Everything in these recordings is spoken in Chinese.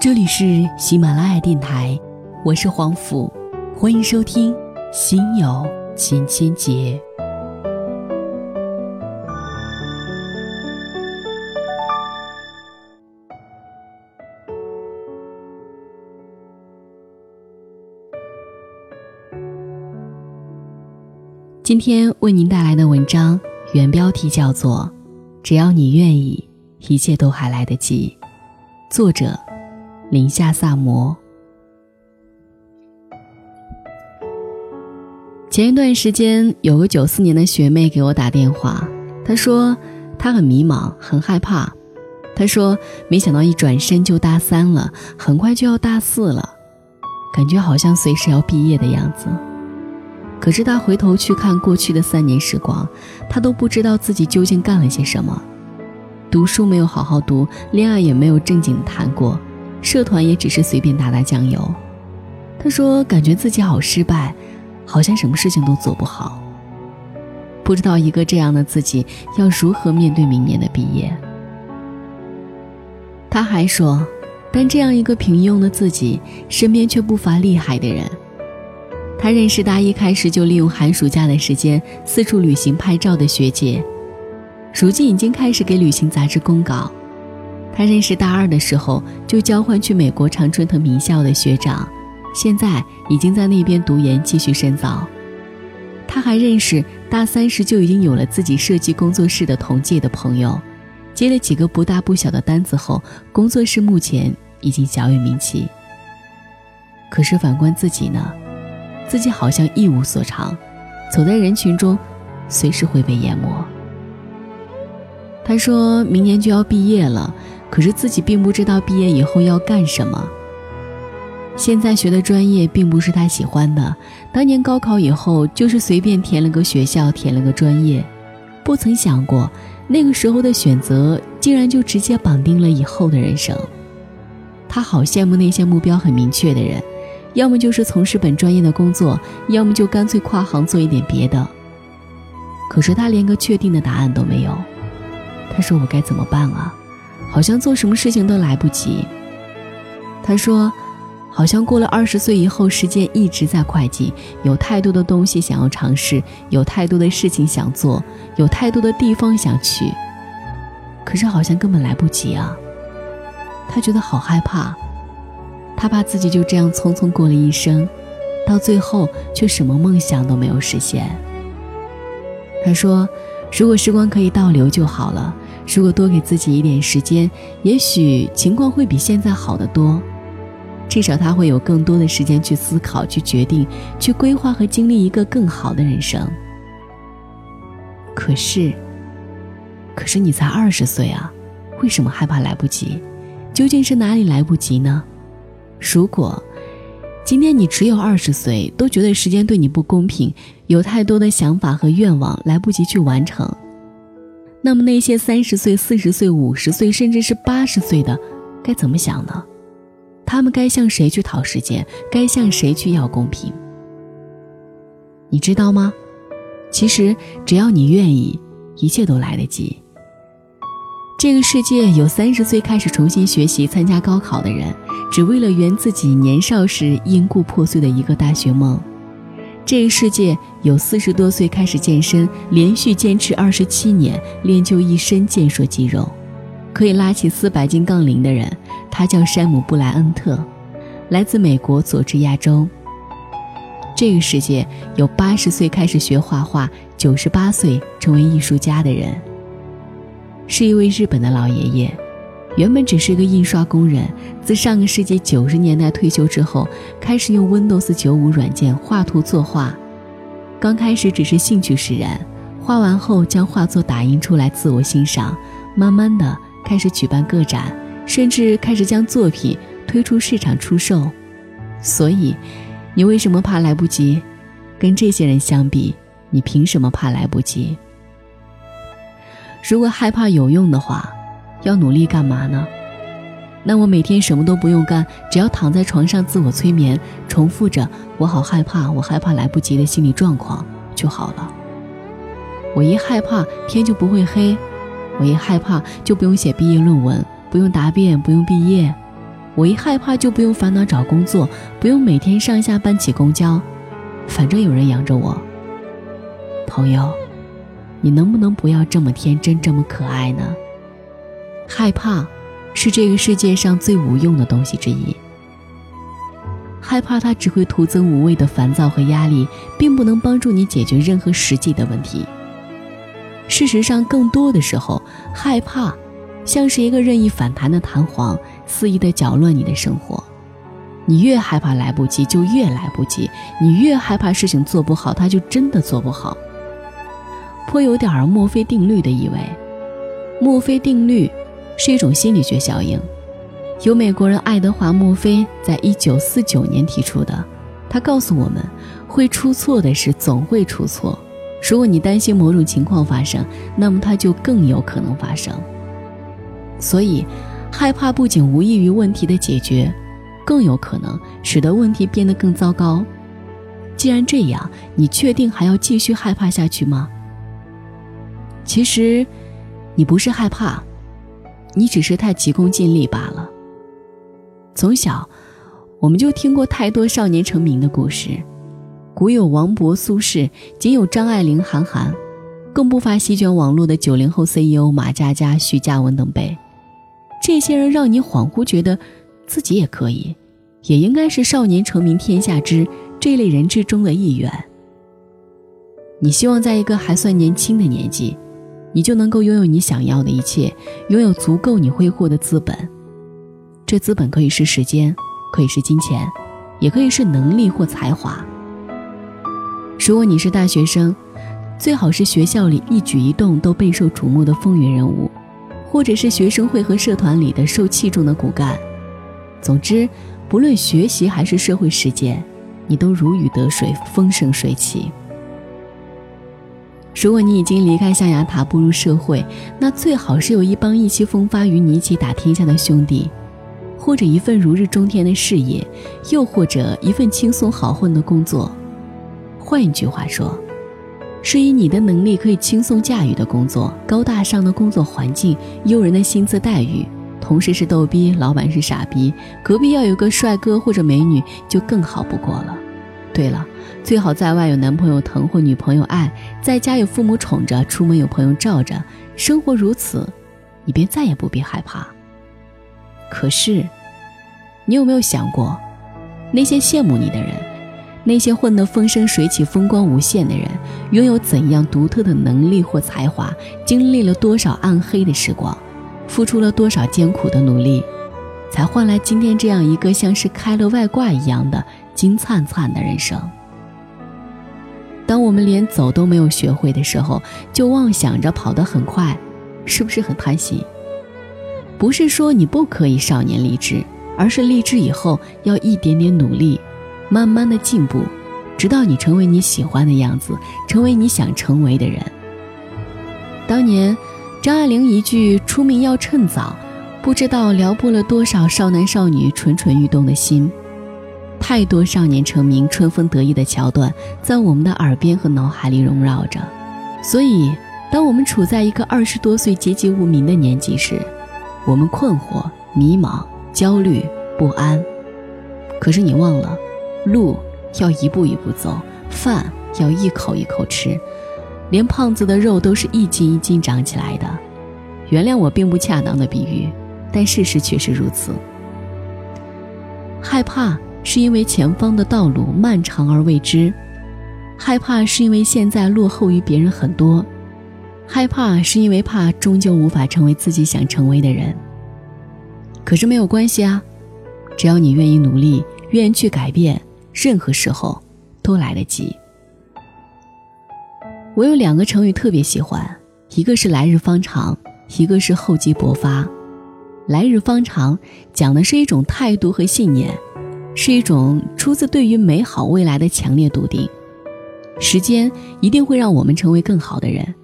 这里是喜马拉雅电台，我是黄甫，欢迎收听《心有千千结》。今天为您带来的文章，原标题叫做《只要你愿意，一切都还来得及》，作者。林夏萨摩。前一段时间，有个九四年的学妹给我打电话，她说她很迷茫，很害怕。她说没想到一转身就大三了，很快就要大四了，感觉好像随时要毕业的样子。可是她回头去看过去的三年时光，她都不知道自己究竟干了些什么，读书没有好好读，恋爱也没有正经谈过。社团也只是随便打打酱油。他说：“感觉自己好失败，好像什么事情都做不好。不知道一个这样的自己要如何面对明年的毕业。”他还说：“但这样一个平庸的自己，身边却不乏厉害的人。他认识大一开始就利用寒暑假的时间四处旅行拍照的学姐，如今已经开始给旅行杂志公稿。”他认识大二的时候就交换去美国常春藤名校的学长，现在已经在那边读研继续深造。他还认识大三时就已经有了自己设计工作室的同届的朋友，接了几个不大不小的单子后，工作室目前已经小有名气。可是反观自己呢，自己好像一无所长，走在人群中，随时会被淹没。他说明年就要毕业了。可是自己并不知道毕业以后要干什么。现在学的专业并不是他喜欢的，当年高考以后就是随便填了个学校，填了个专业，不曾想过那个时候的选择竟然就直接绑定了以后的人生。他好羡慕那些目标很明确的人，要么就是从事本专业的工作，要么就干脆跨行做一点别的。可是他连个确定的答案都没有。他说：“我该怎么办啊？”好像做什么事情都来不及。他说：“好像过了二十岁以后，时间一直在快进，有太多的东西想要尝试，有太多的事情想做，有太多的地方想去。可是好像根本来不及啊！”他觉得好害怕，他怕自己就这样匆匆过了一生，到最后却什么梦想都没有实现。他说：“如果时光可以倒流就好了。”如果多给自己一点时间，也许情况会比现在好得多。至少他会有更多的时间去思考、去决定、去规划和经历一个更好的人生。可是，可是你才二十岁啊，为什么害怕来不及？究竟是哪里来不及呢？如果今天你只有二十岁，都觉得时间对你不公平，有太多的想法和愿望来不及去完成。那么那些三十岁、四十岁、五十岁，甚至是八十岁的，该怎么想呢？他们该向谁去讨时间？该向谁去要公平？你知道吗？其实只要你愿意，一切都来得及。这个世界有三十岁开始重新学习、参加高考的人，只为了圆自己年少时因故破碎的一个大学梦。这个世界有四十多岁开始健身，连续坚持二十七年，练就一身健硕肌肉，可以拉起四百斤杠铃的人，他叫山姆·布莱恩特，来自美国佐治亚州。这个世界有八十岁开始学画画，九十八岁成为艺术家的人，是一位日本的老爷爷。原本只是一个印刷工人，自上个世纪九十年代退休之后，开始用 Windows 九五软件画图作画。刚开始只是兴趣使然，画完后将画作打印出来自我欣赏。慢慢的开始举办个展，甚至开始将作品推出市场出售。所以，你为什么怕来不及？跟这些人相比，你凭什么怕来不及？如果害怕有用的话。要努力干嘛呢？那我每天什么都不用干，只要躺在床上自我催眠，重复着“我好害怕，我害怕来不及”的心理状况就好了。我一害怕，天就不会黑；我一害怕，就不用写毕业论文，不用答辩，不用毕业；我一害怕就不用烦恼找工作，不用每天上下班挤公交，反正有人养着我。朋友，你能不能不要这么天真，这么可爱呢？害怕，是这个世界上最无用的东西之一。害怕它只会徒增无谓的烦躁和压力，并不能帮助你解决任何实际的问题。事实上，更多的时候，害怕像是一个任意反弹的弹簧，肆意的搅乱你的生活。你越害怕来不及，就越来不及；你越害怕事情做不好，它就真的做不好。颇有点墨菲定律的意味。墨菲定律是一种心理学效应。由美国人爱德华·墨菲在一九四九年提出的，他告诉我们，会出错的事总会出错。如果你担心某种情况发生，那么它就更有可能发生。所以，害怕不仅无异于问题的解决，更有可能使得问题变得更糟糕。既然这样，你确定还要继续害怕下去吗？其实，你不是害怕，你只是太急功近利罢了。从小，我们就听过太多少年成名的故事，古有王勃、苏轼，今有张爱玲、韩寒，更不乏席卷网络的九零后 CEO 马佳佳、徐嘉文等辈。这些人让你恍惚觉得，自己也可以，也应该是少年成名天下知这类人之中的一员。你希望在一个还算年轻的年纪，你就能够拥有你想要的一切，拥有足够你挥霍的资本。这资本可以是时间，可以是金钱，也可以是能力或才华。如果你是大学生，最好是学校里一举一动都备受瞩目的风云人物，或者是学生会和社团里的受器重的骨干。总之，不论学习还是社会实践，你都如鱼得水，风生水起。如果你已经离开象牙塔步入社会，那最好是有一帮意气风发与你一起打天下的兄弟。或者一份如日中天的事业，又或者一份轻松好混的工作。换一句话说，是以你的能力可以轻松驾驭的工作，高大上的工作环境，诱人的薪资待遇，同事是逗逼，老板是傻逼，隔壁要有个帅哥或者美女就更好不过了。对了，最好在外有男朋友疼或女朋友爱，在家有父母宠着，出门有朋友罩着，生活如此，你便再也不必害怕。可是，你有没有想过，那些羡慕你的人，那些混得风生水起、风光无限的人，拥有怎样独特的能力或才华？经历了多少暗黑的时光，付出了多少艰苦的努力，才换来今天这样一个像是开了外挂一样的金灿灿的人生？当我们连走都没有学会的时候，就妄想着跑得很快，是不是很贪心？不是说你不可以少年立志，而是立志以后要一点点努力，慢慢的进步，直到你成为你喜欢的样子，成为你想成为的人。当年，张爱玲一句“出名要趁早”，不知道撩拨了多少少男少女蠢蠢欲动的心。太多少年成名、春风得意的桥段在我们的耳边和脑海里萦绕着。所以，当我们处在一个二十多岁籍籍无名的年纪时，我们困惑、迷茫、焦虑、不安，可是你忘了，路要一步一步走，饭要一口一口吃，连胖子的肉都是一斤一斤长起来的。原谅我并不恰当的比喻，但事实却是如此。害怕是因为前方的道路漫长而未知，害怕是因为现在落后于别人很多。害怕是因为怕终究无法成为自己想成为的人。可是没有关系啊，只要你愿意努力，愿意去改变，任何时候都来得及。我有两个成语特别喜欢，一个是“来日方长”，一个是“厚积薄发”。来日方长讲的是一种态度和信念，是一种出自对于美好未来的强烈笃定。时间一定会让我们成为更好的人。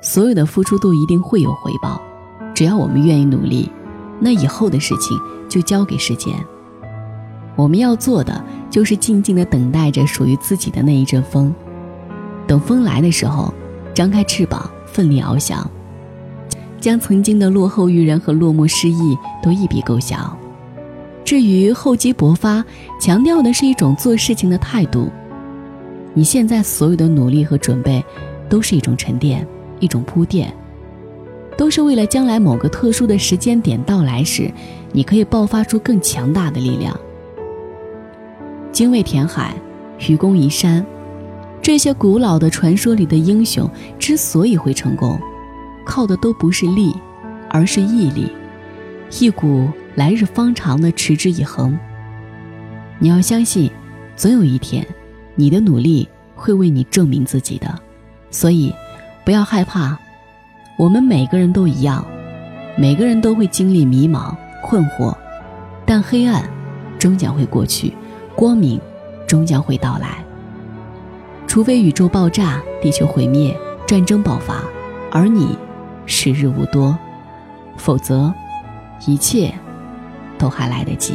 所有的付出都一定会有回报，只要我们愿意努力，那以后的事情就交给时间。我们要做的就是静静的等待着属于自己的那一阵风，等风来的时候，张开翅膀，奋力翱翔，将曾经的落后于人和落寞失意都一笔勾销。至于厚积薄发，强调的是一种做事情的态度。你现在所有的努力和准备，都是一种沉淀，一种铺垫，都是为了将来某个特殊的时间点到来时，你可以爆发出更强大的力量。精卫填海，愚公移山，这些古老的传说里的英雄之所以会成功，靠的都不是力，而是毅力，一股来日方长的持之以恒。你要相信，总有一天。你的努力会为你证明自己的，所以不要害怕。我们每个人都一样，每个人都会经历迷茫、困惑，但黑暗终将会过去，光明终将会到来。除非宇宙爆炸、地球毁灭、战争爆发，而你时日无多，否则一切都还来得及。